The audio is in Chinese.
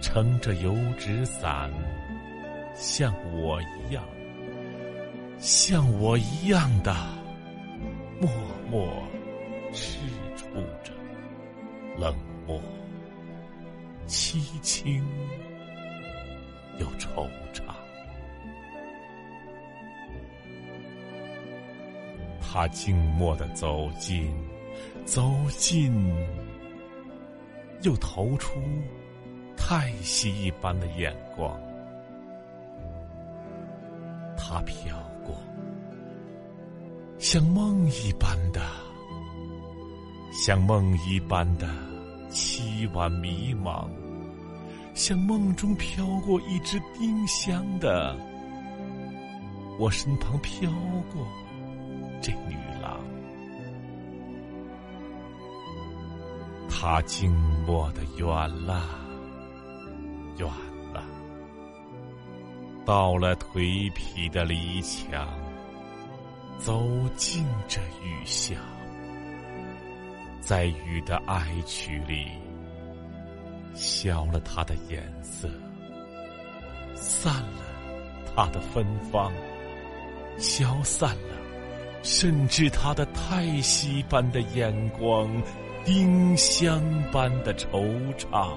撑着油纸伞，像我一样，像我一样的默默赤处着，冷漠、凄清又惆怅。他静默的走近，走近，又投出。叹息一般的眼光，它飘过，像梦一般的，像梦一般的凄婉迷茫，像梦中飘过一只丁香的，我身旁飘过这女郎，她静默的远了。远了，到了颓圮的篱墙，走进这雨巷，在雨的哀曲里，消了它的颜色，散了它的芬芳，消散了，甚至它的叹息般的眼光，丁香般的惆怅。